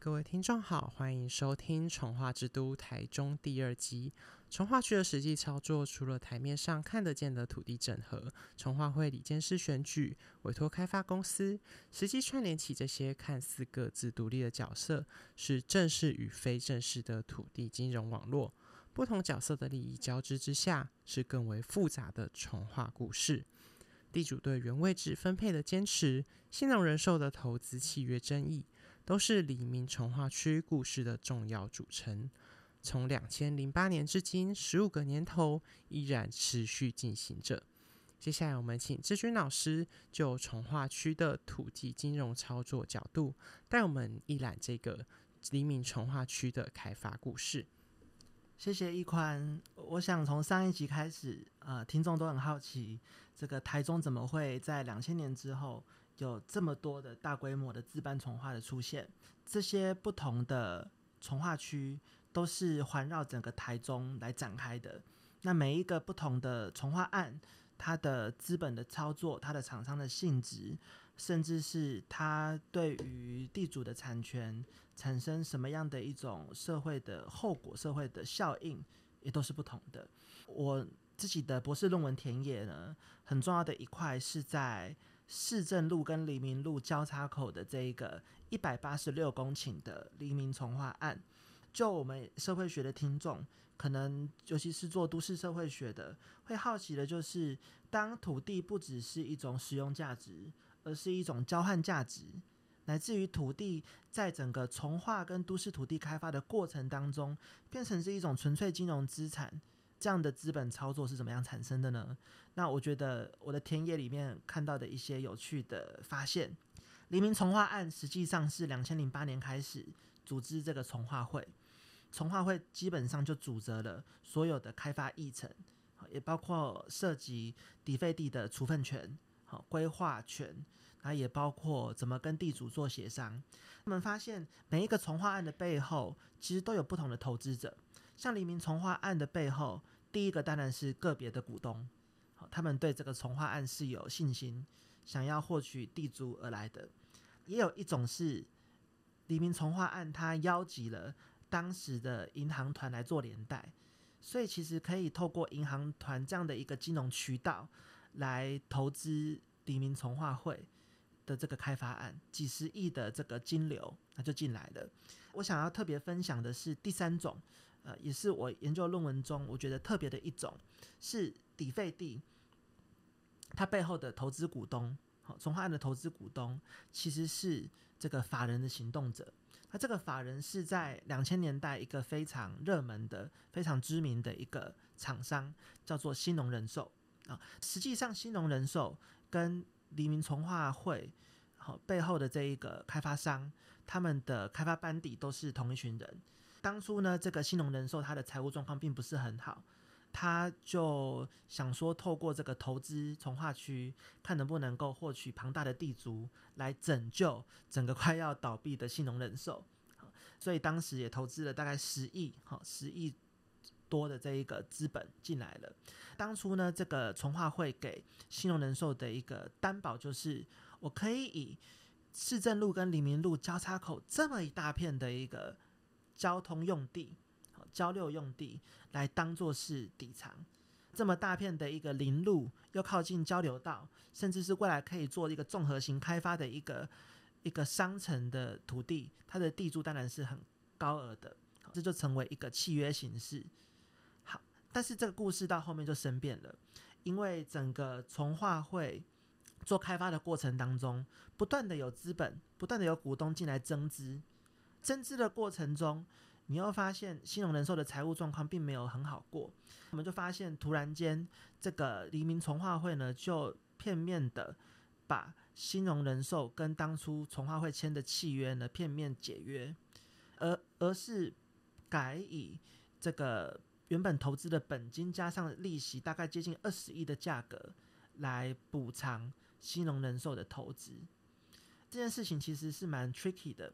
各位听众好，欢迎收听《重化之都台中》第二集。重化区的实际操作，除了台面上看得见的土地整合、重化会理监事选举、委托开发公司，实际串联起这些看似各自独立的角色，是正式与非正式的土地金融网络。不同角色的利益交织之下，是更为复杂的重化故事。地主对原位置分配的坚持，新农人寿的投资契约争议。都是黎明从化区故事的重要组成。从两千零八年至今，十五个年头依然持续进行着。接下来，我们请志军老师就从化区的土地金融操作角度，带我们一览这个黎明从化区的开发故事。谢谢一宽。我想从上一集开始，呃，听众都很好奇，这个台中怎么会在两千年之后？有这么多的大规模的自办重化的出现，这些不同的重化区都是环绕整个台中来展开的。那每一个不同的重化案，它的资本的操作、它的厂商的性质，甚至是它对于地主的产权产生什么样的一种社会的后果、社会的效应，也都是不同的。我自己的博士论文田野呢，很重要的一块是在。市政路跟黎明路交叉口的这一个一百八十六公顷的黎明从化案，就我们社会学的听众，可能尤其是做都市社会学的，会好奇的就是，当土地不只是一种使用价值，而是一种交换价值，乃至于土地在整个从化跟都市土地开发的过程当中，变成是一种纯粹金融资产。这样的资本操作是怎么样产生的呢？那我觉得我的田野里面看到的一些有趣的发现，黎明从化案实际上是两千零八年开始组织这个从化会，从化会基本上就组织了所有的开发议程，也包括涉及抵费地的处分权、好规划权，那也包括怎么跟地主做协商。我们发现每一个从化案的背后，其实都有不同的投资者。像黎明从化案的背后，第一个当然是个别的股东，他们对这个从化案是有信心，想要获取地租而来的。也有一种是黎明从化案，他邀集了当时的银行团来做连带，所以其实可以透过银行团这样的一个金融渠道来投资黎明从化会的这个开发案，几十亿的这个金流，那就进来了。我想要特别分享的是第三种。呃，也是我研究论文中我觉得特别的一种，是底费地，它背后的投资股东，好，从化案的投资股东其实是这个法人的行动者。那这个法人是在两千年代一个非常热门的、非常知名的一个厂商，叫做新农人寿啊。实际上，新农人寿跟黎明从化会好背后的这一个开发商，他们的开发班底都是同一群人。当初呢，这个新农人寿它的财务状况并不是很好，他就想说透过这个投资从化区，看能不能够获取庞大的地租来拯救整个快要倒闭的新农人寿。所以当时也投资了大概十亿，好十亿多的这一个资本进来了。当初呢，这个从化会给新农人寿的一个担保就是，我可以以市政路跟黎明路交叉口这么一大片的一个。交通用地、交流用地来当做是底仓，这么大片的一个林路，又靠近交流道，甚至是未来可以做一个综合型开发的一个一个商城的土地，它的地租当然是很高额的，这就成为一个契约形式。好，但是这个故事到后面就生变了，因为整个从化会做开发的过程当中，不断的有资本，不断的有股东进来增资。增资的过程中，你又发现新荣人寿的财务状况并没有很好过，我们就发现突然间这个黎明从化会呢，就片面的把新荣人寿跟当初从化会签的契约呢片面解约，而而是改以这个原本投资的本金加上利息大概接近二十亿的价格来补偿新荣人寿的投资。这件事情其实是蛮 tricky 的。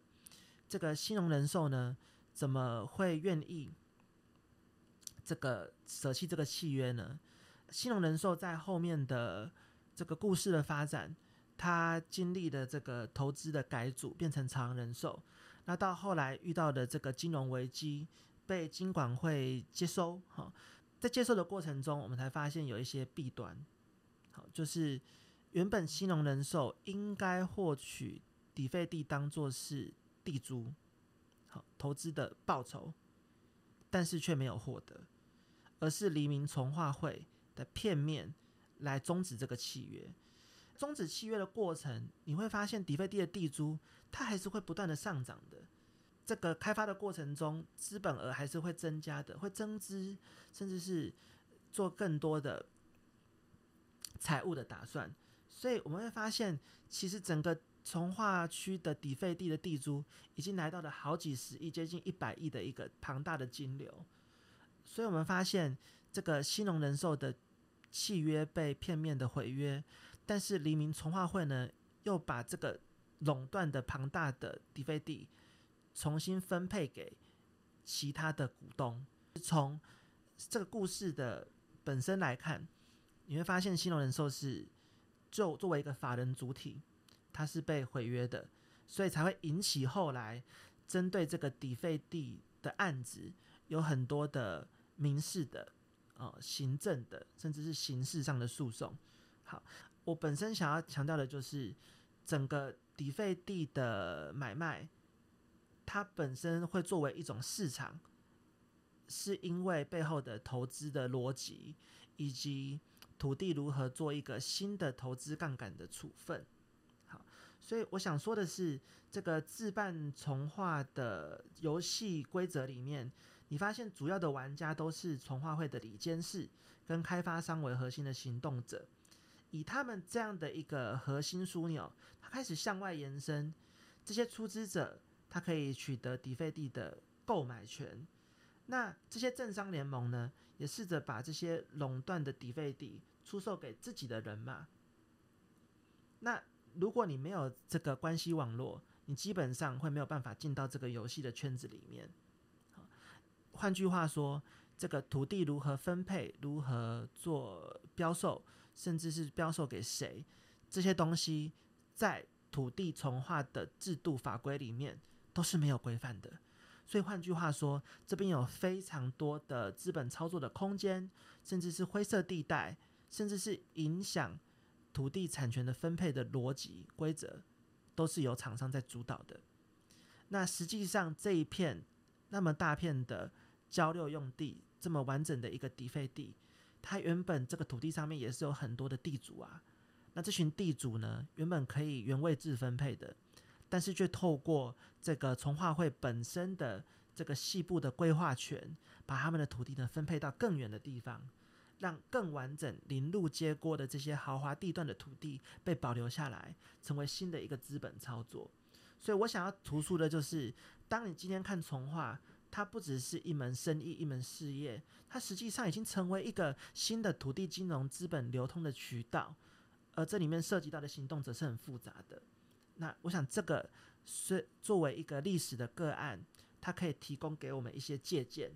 这个新农人寿呢，怎么会愿意这个舍弃这个契约呢？新农人寿在后面的这个故事的发展，它经历的这个投资的改组，变成长人寿，那到后来遇到的这个金融危机，被金管会接收，哈，在接收的过程中，我们才发现有一些弊端，好，就是原本新农人寿应该获取底费地当做是地租，好投资的报酬，但是却没有获得，而是黎明从化会的片面来终止这个契约。终止契约的过程，你会发现底费地的地租它还是会不断的上涨的。这个开发的过程中，资本额还是会增加的，会增资，甚至是做更多的财务的打算。所以我们会发现，其实整个从化区的底费地的地租已经来到了好几十亿，接近一百亿的一个庞大的金流。所以我们发现，这个新农人寿的契约被片面的毁约。但是黎明从化会呢，又把这个垄断的庞大的底费地重新分配给其他的股东。从这个故事的本身来看，你会发现新农人寿是就作为一个法人主体，它是被毁约的，所以才会引起后来针对这个底费地的案子有很多的民事的、呃行政的，甚至是刑事上的诉讼。好。我本身想要强调的就是，整个底费地的买卖，它本身会作为一种市场，是因为背后的投资的逻辑，以及土地如何做一个新的投资杠杆的处分。所以我想说的是，这个自办从化的游戏规则里面，你发现主要的玩家都是从化会的里监事跟开发商为核心的行动者。以他们这样的一个核心枢纽，它开始向外延伸，这些出资者他可以取得底费地的购买权。那这些政商联盟呢，也试着把这些垄断的底费地出售给自己的人嘛。那如果你没有这个关系网络，你基本上会没有办法进到这个游戏的圈子里面。换句话说，这个土地如何分配，如何做标售。甚至是标售给谁，这些东西在土地从化的制度法规里面都是没有规范的。所以换句话说，这边有非常多的资本操作的空间，甚至是灰色地带，甚至是影响土地产权的分配的逻辑规则，都是由厂商在主导的。那实际上这一片那么大片的交流用地，这么完整的一个底费地。它原本这个土地上面也是有很多的地主啊，那这群地主呢，原本可以原位制分配的，但是却透过这个从化会本身的这个细部的规划权，把他们的土地呢分配到更远的地方，让更完整临路接锅的这些豪华地段的土地被保留下来，成为新的一个资本操作。所以我想要突出的就是，当你今天看从化。它不只是一门生意、一门事业，它实际上已经成为一个新的土地金融资本流通的渠道，而这里面涉及到的行动则是很复杂的。那我想，这个是作为一个历史的个案，它可以提供给我们一些借鉴。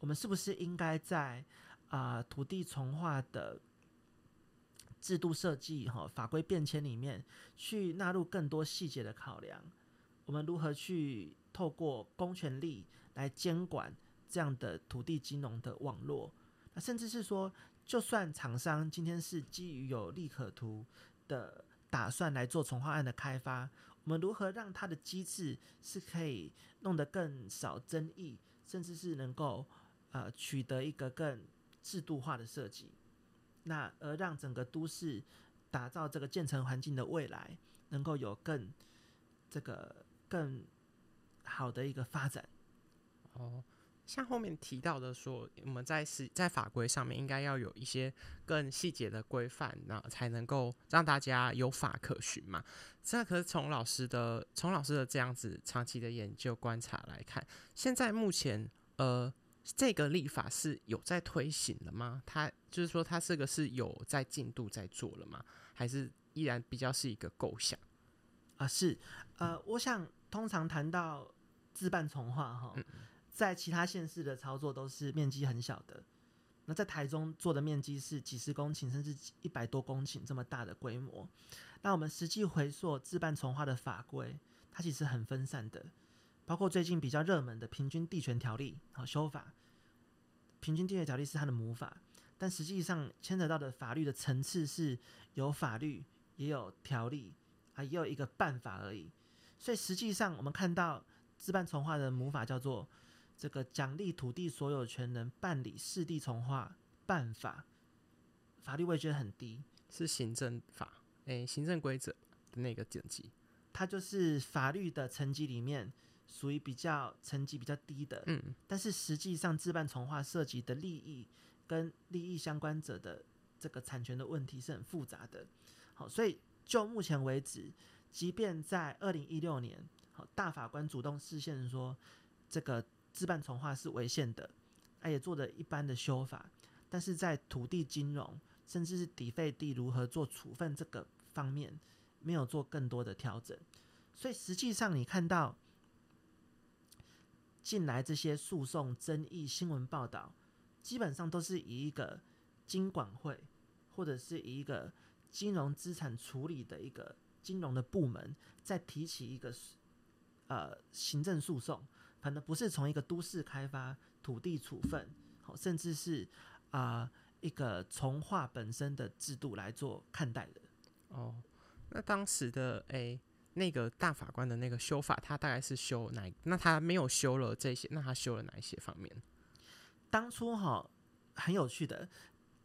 我们是不是应该在啊土地从化的制度设计、哈法规变迁里面，去纳入更多细节的考量？我们如何去透过公权力？来监管这样的土地金融的网络，那甚至是说，就算厂商今天是基于有利可图的打算来做从化案的开发，我们如何让它的机制是可以弄得更少争议，甚至是能够呃取得一个更制度化的设计，那而让整个都市打造这个建成环境的未来，能够有更这个更好的一个发展。哦，像后面提到的说，我们在是在法规上面应该要有一些更细节的规范，那才能够让大家有法可循嘛。这可是从老师的从老师的这样子长期的研究观察来看，现在目前呃这个立法是有在推行了吗？它就是说它这个是有在进度在做了吗？还是依然比较是一个构想啊？是呃，我想通常谈到自办从化哈。在其他县市的操作都是面积很小的，那在台中做的面积是几十公顷甚至一百多公顷这么大的规模。那我们实际回溯自办从化的法规，它其实很分散的，包括最近比较热门的《平均地权条例》好修法，《平均地权条例》是它的母法，但实际上牵扯到的法律的层次是有法律，也有条例，啊，也有一个办法而已。所以实际上我们看到自办从化的母法叫做这个奖励土地所有权人办理市地从化办法，法律位阶很低，是行政法，诶、行政规则的那个等级。它就是法律的层级里面属于比较层级比较低的，嗯，但是实际上自办从化涉及的利益跟利益相关者的这个产权的问题是很复杂的。好，所以就目前为止，即便在二零一六年，好大法官主动视线说这个自办从化是违宪的，他也做了一般的修法，但是在土地金融甚至是抵费地如何做处分这个方面，没有做更多的调整。所以实际上你看到近来这些诉讼争议新闻报道，基本上都是以一个金管会或者是以一个金融资产处理的一个金融的部门，在提起一个呃行政诉讼，反正不是从一个都市开发、土地处分，好，甚至是啊、一个从化本身的制度来做看待的。哦，那当时的诶、那个大法官的那个修法，他大概是修哪？那他没有修了这些，那他修了哪一些方面？当初哈很有趣的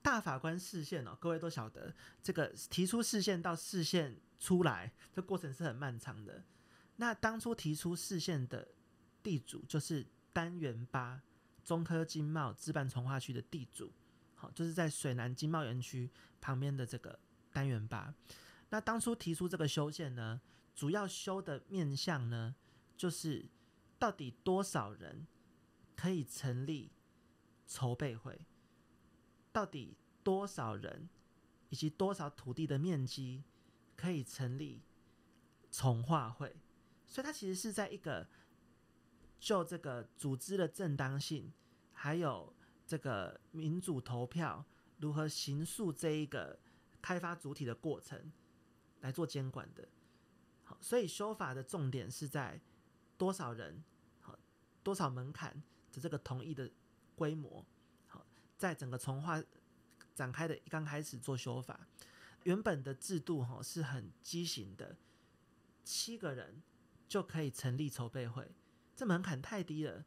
大法官视线哦，各位都晓得，这个提出视线到视线出来，这过程是很漫长的。那当初提出视线的地主就是单元八中科经贸资办从化区的地主，好，就是在水南经贸园区旁边的这个单元八。那当初提出这个修宪呢，主要修的面向呢，就是到底多少人可以成立筹备会，到底多少人以及多少土地的面积可以成立从化会，所以它其实是在一个就这个组织的正当性，还有这个民主投票如何形塑这一个开发主体的过程来做监管的。所以修法的重点是在多少人，好多少门槛的这个同意的规模。好，在整个从化展开的刚开始做修法，原本的制度哈是很畸形的，七个人就可以成立筹备会，这门槛太低了，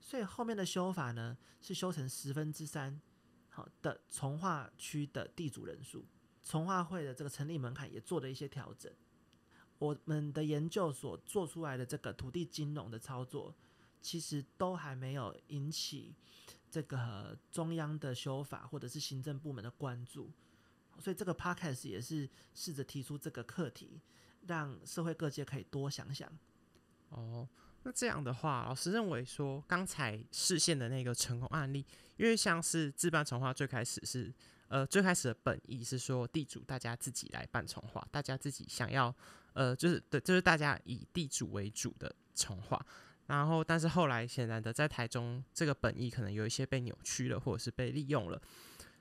所以后面的修法呢是修成十分之三好的从化区的地主人数，从化会的这个成立门槛也做了一些调整。我们的研究所做出来的这个土地金融的操作，其实都还没有引起这个中央的修法或者是行政部门的关注，所以这个 podcast 也是试着提出这个课题，让社会各界可以多想想。哦，那这样的话，老师认为说，刚才视线的那个成功案例，因为像是自办从化最开始是，呃，最开始的本意是说地主大家自己来办从化，大家自己想要，呃，就是对，就是大家以地主为主的从化。然后，但是后来显然的，在台中这个本意可能有一些被扭曲了，或者是被利用了。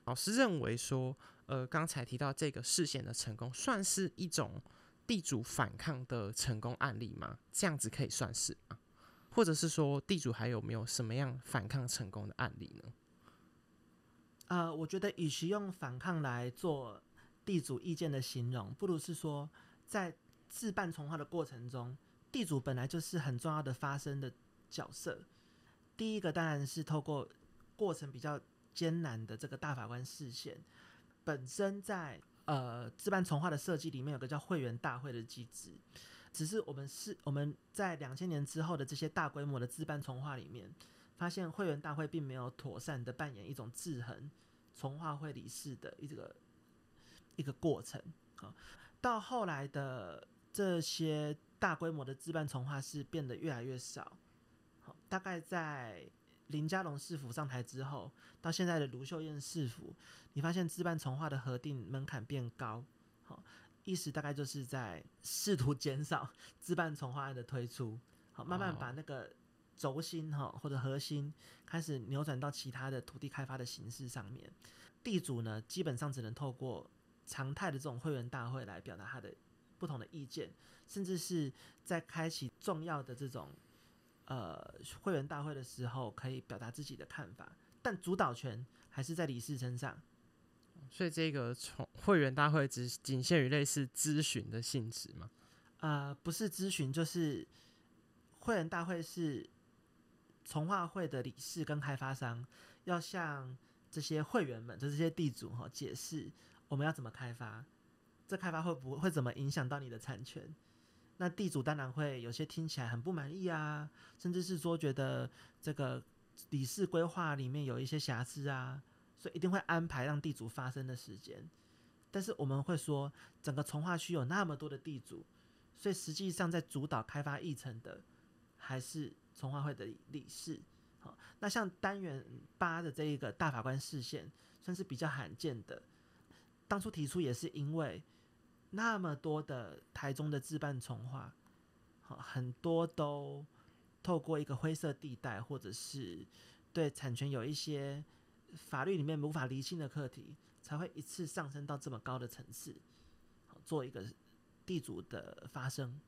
老师认为说，呃，刚才提到这个视线的成功，算是一种地主反抗的成功案例吗？这样子可以算是吗？或者是说，地主还有没有什么样反抗成功的案例呢？呃，我觉得与其用反抗来做地主意见的形容，不如是说，在自办从化的过程中，地主本来就是很重要的发声的角色。第一个当然是透过过程比较艰难的这个大法官视线，本身在呃自办从化的设计里面有个叫会员大会的机制，只是我们是我们在两千年之后的这些大规模的自办从化里面，发现会员大会并没有妥善的扮演一种制衡从化会理事的一个一个过程啊。到后来的这些大规模的自办从化是变得越来越少。好，大概在林佳龙市府上台之后，到现在的卢秀燕市府，你发现自办从化的核定门槛变高。好，意思大概就是在试图减少自办从化案的推出。好，慢慢把那个轴心哈或者核心开始扭转到其他的土地开发的形式上面。地主呢，基本上只能透过常态的这种会员大会来表达他的不同的意见，甚至是在开启重要的这种呃会员大会的时候可以表达自己的看法，但主导权还是在理事身上。所以这个从会员大会只仅限于类似咨询的性质吗？呃，不是咨询，就是会员大会是从化会的理事跟开发商要向这些会员们，就这些地主哈，解释我们要怎么开发，这开发会不会怎么影响到你的产权？那地主当然会有些听起来很不满意啊，甚至是说觉得这个理事规划里面有一些瑕疵啊，所以一定会安排让地主发声的时间。但是我们会说，整个从化区有那么多的地主，所以实际上在主导开发议程的还是从化会的理事。好，那像单元八的这一个大法官视线，算是比较罕见的。当初提出也是因为。那么多的台中的自办从化，好很多都透过一个灰色地带，或者是对产权有一些法律里面无法厘清的课题，才会一次上升到这么高的层次，做一个地主的发声。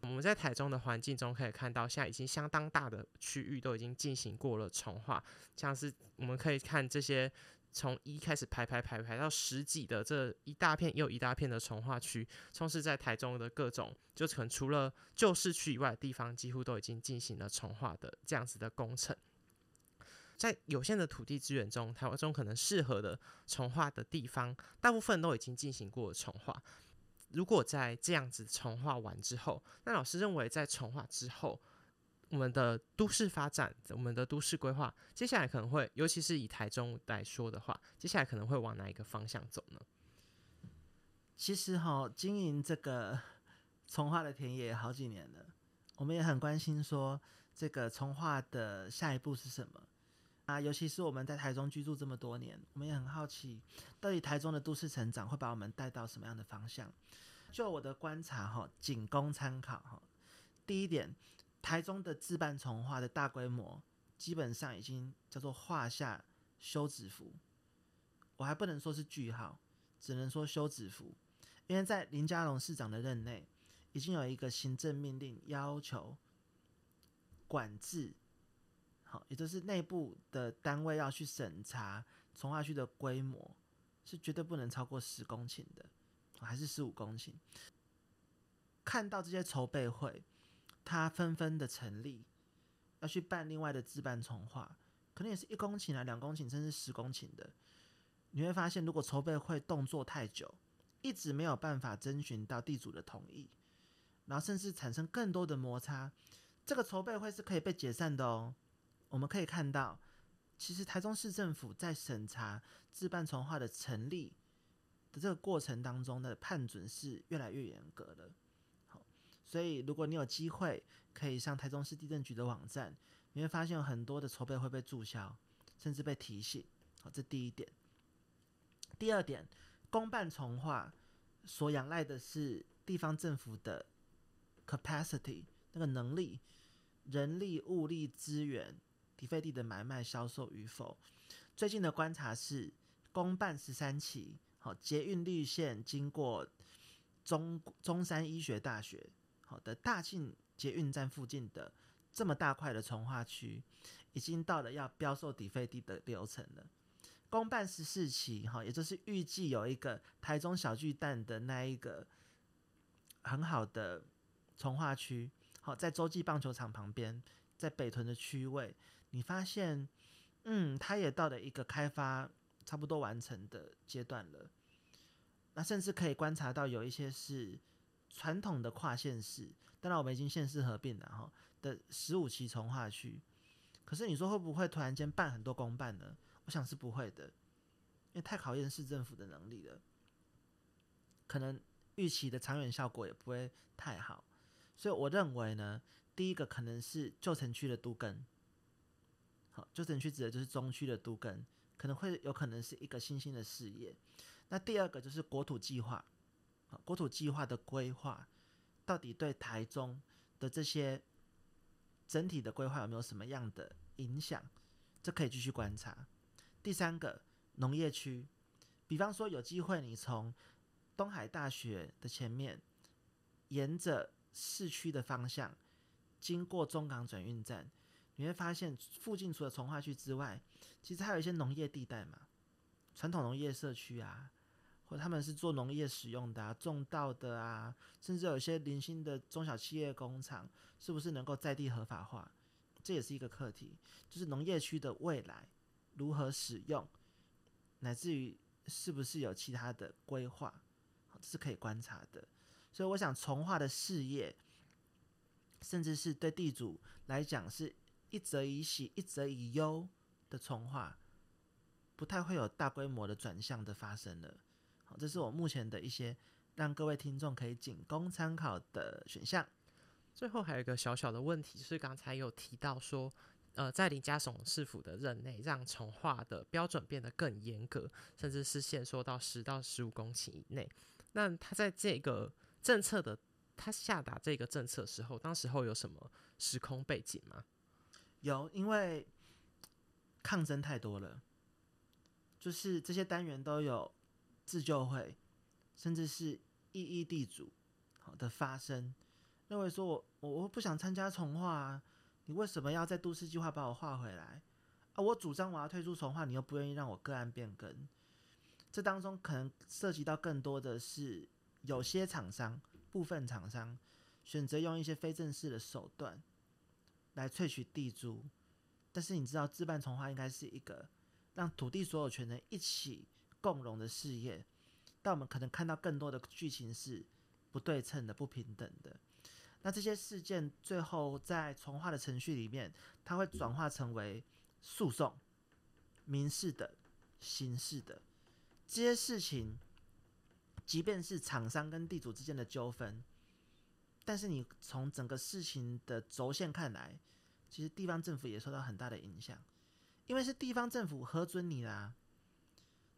我们在台中的环境中可以看到，现在已经相当大的区域都已经进行过了重化，像是我们可以看这些。从一开始排排排排到十几的这一大片又一大片的从化区，充斥在台中的各种，就可能除了旧市区以外的地方，几乎都已经进行了重化的这样子的工程。在有限的土地资源中，台湾中可能适合的重化的地方，大部分都已经进行过了重化。如果在这样子重化完之后，那老师认为在重化之后。我们的都市发展，我们的都市规划，接下来可能会，尤其是以台中来说的话，接下来可能会往哪一个方向走呢？其实哈，经营这个从化的田野好几年了，我们也很关心说这个从化的下一步是什么啊？尤其是我们在台中居住这么多年，我们也很好奇，到底台中的都市成长会把我们带到什么样的方向？就我的观察哈，仅供参考哈。第一点。台中的自办从化的大规模，基本上已经叫做画下休止符。我还不能说是句号，只能说休止符。因为在林佳龙市长的任内，已经有一个行政命令要求管制，好，也就是内部的单位要去审查从化区的规模，是绝对不能超过十公顷的，还是十五公顷。看到这些筹备会。他纷纷的成立，要去办另外的自办重化，可能也是一公顷啊、两公顷，甚至十公顷的。你会发现，如果筹备会动作太久，一直没有办法征询到地主的同意，然后甚至产生更多的摩擦，这个筹备会是可以被解散的哦。我们可以看到，其实台中市政府在审查自办重化的成立的这个过程当中的判准是越来越严格的。所以，如果你有机会可以上台中市地震局的网站，你会发现有很多的筹备会被注销，甚至被提醒。好，这第一点。第二点，公办重化所仰赖的是地方政府的 capacity 那个能力、人力、物力资源、底费地的买卖、销售与否。最近的观察是，公办十三期，好，捷运绿线经过中中山医学大学。好的，大庆捷运站附近的这么大块的从化区，已经到了要标售底费地的流程了。公办十四期，哈，也就是预计有一个台中小巨蛋的那一个很好的从化区，好，在洲际棒球场旁边，在北屯的区位，你发现，嗯，它也到了一个开发差不多完成的阶段了。那甚至可以观察到有一些是。传统的跨县市，当然我们已经县市合并了哈的十五期从化区，可是你说会不会突然间办很多公办呢？我想是不会的，因为太考验市政府的能力了，可能预期的长远效果也不会太好，所以我认为呢，第一个可能是旧城区的都更，好，旧城区指的就是中区的都更，可能会有可能是一个新兴的事业，那第二个就是国土计划。国土计划的规划，到底对台中的这些整体的规划有没有什么样的影响？这可以继续观察。第三个，农业区，比方说有机会你从东海大学的前面，沿着市区的方向经过中港转运站，你会发现附近除了从化区之外，其实还有一些农业地带嘛，传统农业社区啊，或他们是做农业使用的啊，种稻的啊，甚至有一些零星的中小企业工厂，是不是能够在地合法化？这也是一个课题，就是农业区的未来如何使用，乃至于是不是有其他的规划，是可以观察的。所以，我想从化的事业，甚至是对地主来讲，是一则以喜，一则以忧的从化，不太会有大规模的转向的发生了。好，这是我目前的一些让各位听众可以仅供参考的选项。最后还有一个小小的问题，就是刚才有提到说，呃，在林家总市府的任内，让从化的标准变得更严格，甚至是限缩到十到十五公顷以内。那他在这个政策的他下达这个政策时候，当时候有什么时空背景吗？有，因为抗争太多了，就是这些单元都有自救会，甚至是异议地主好的发生。认为说我我我不想参加重化啊，你为什么要在都市计划把我划回来啊？我主张我要退出重化，你又不愿意让我个案变更，这当中可能涉及到更多的是有些厂商部分厂商选择用一些非正式的手段来萃取地租，但是你知道自办重化应该是一个让土地所有权人一起共荣的事业，但我们可能看到更多的剧情是不对称的、不平等的。那这些事件最后在从化的程序里面，它会转化成为诉讼、民事的、刑事的这些事情，即便是厂商跟地主之间的纠纷，但是你从整个事情的轴线看来，其实地方政府也受到很大的影响，因为是地方政府核准你啦，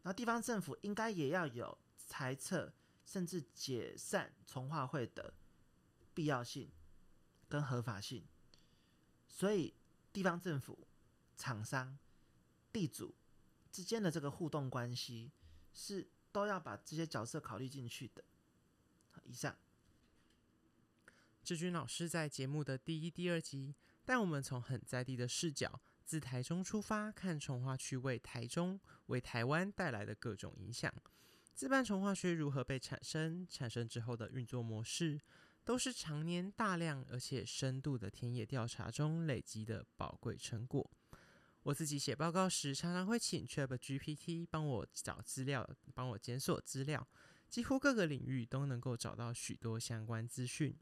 后地方政府应该也要有裁撤甚至解散重化会的。必要性跟合法性，所以地方政府、厂商、地主之间的这个互动关系是都要把这些角色考虑进去的。以上，志军老师在节目的第一、第二集带我们从很在地的视角，自台中出发，看从化区为台中、为台湾带来的各种影响，自办从化区如何被产生，产生之后的运作模式。都是常年大量而且深度的田野调查中累积的宝贵成果。我自己写报告时，常常会请 Chat GPT 帮我找资料，帮我检索资料，几乎各个领域都能够找到许多相关资讯。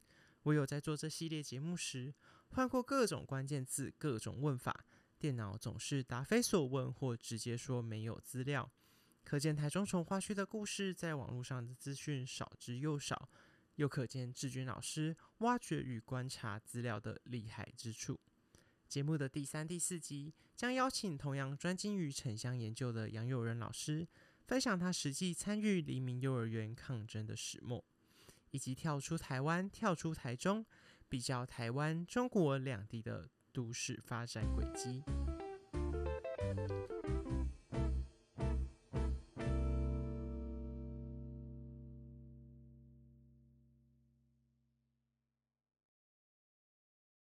我有在做这系列节目时，换过各种关键字、各种问法，电脑总是答非所问，或直接说没有资料。可见台中从化区的故事，在网络上的资讯少之又少。又可见志军老师挖掘与观察资料的厉害之处。节目的第三、第四集将邀请同样专精于城乡研究的杨友仁老师，分享他实际参与黎明幼儿园抗争的始末，以及跳出台湾、跳出台中，比较台湾、中国两地的都市发展轨迹。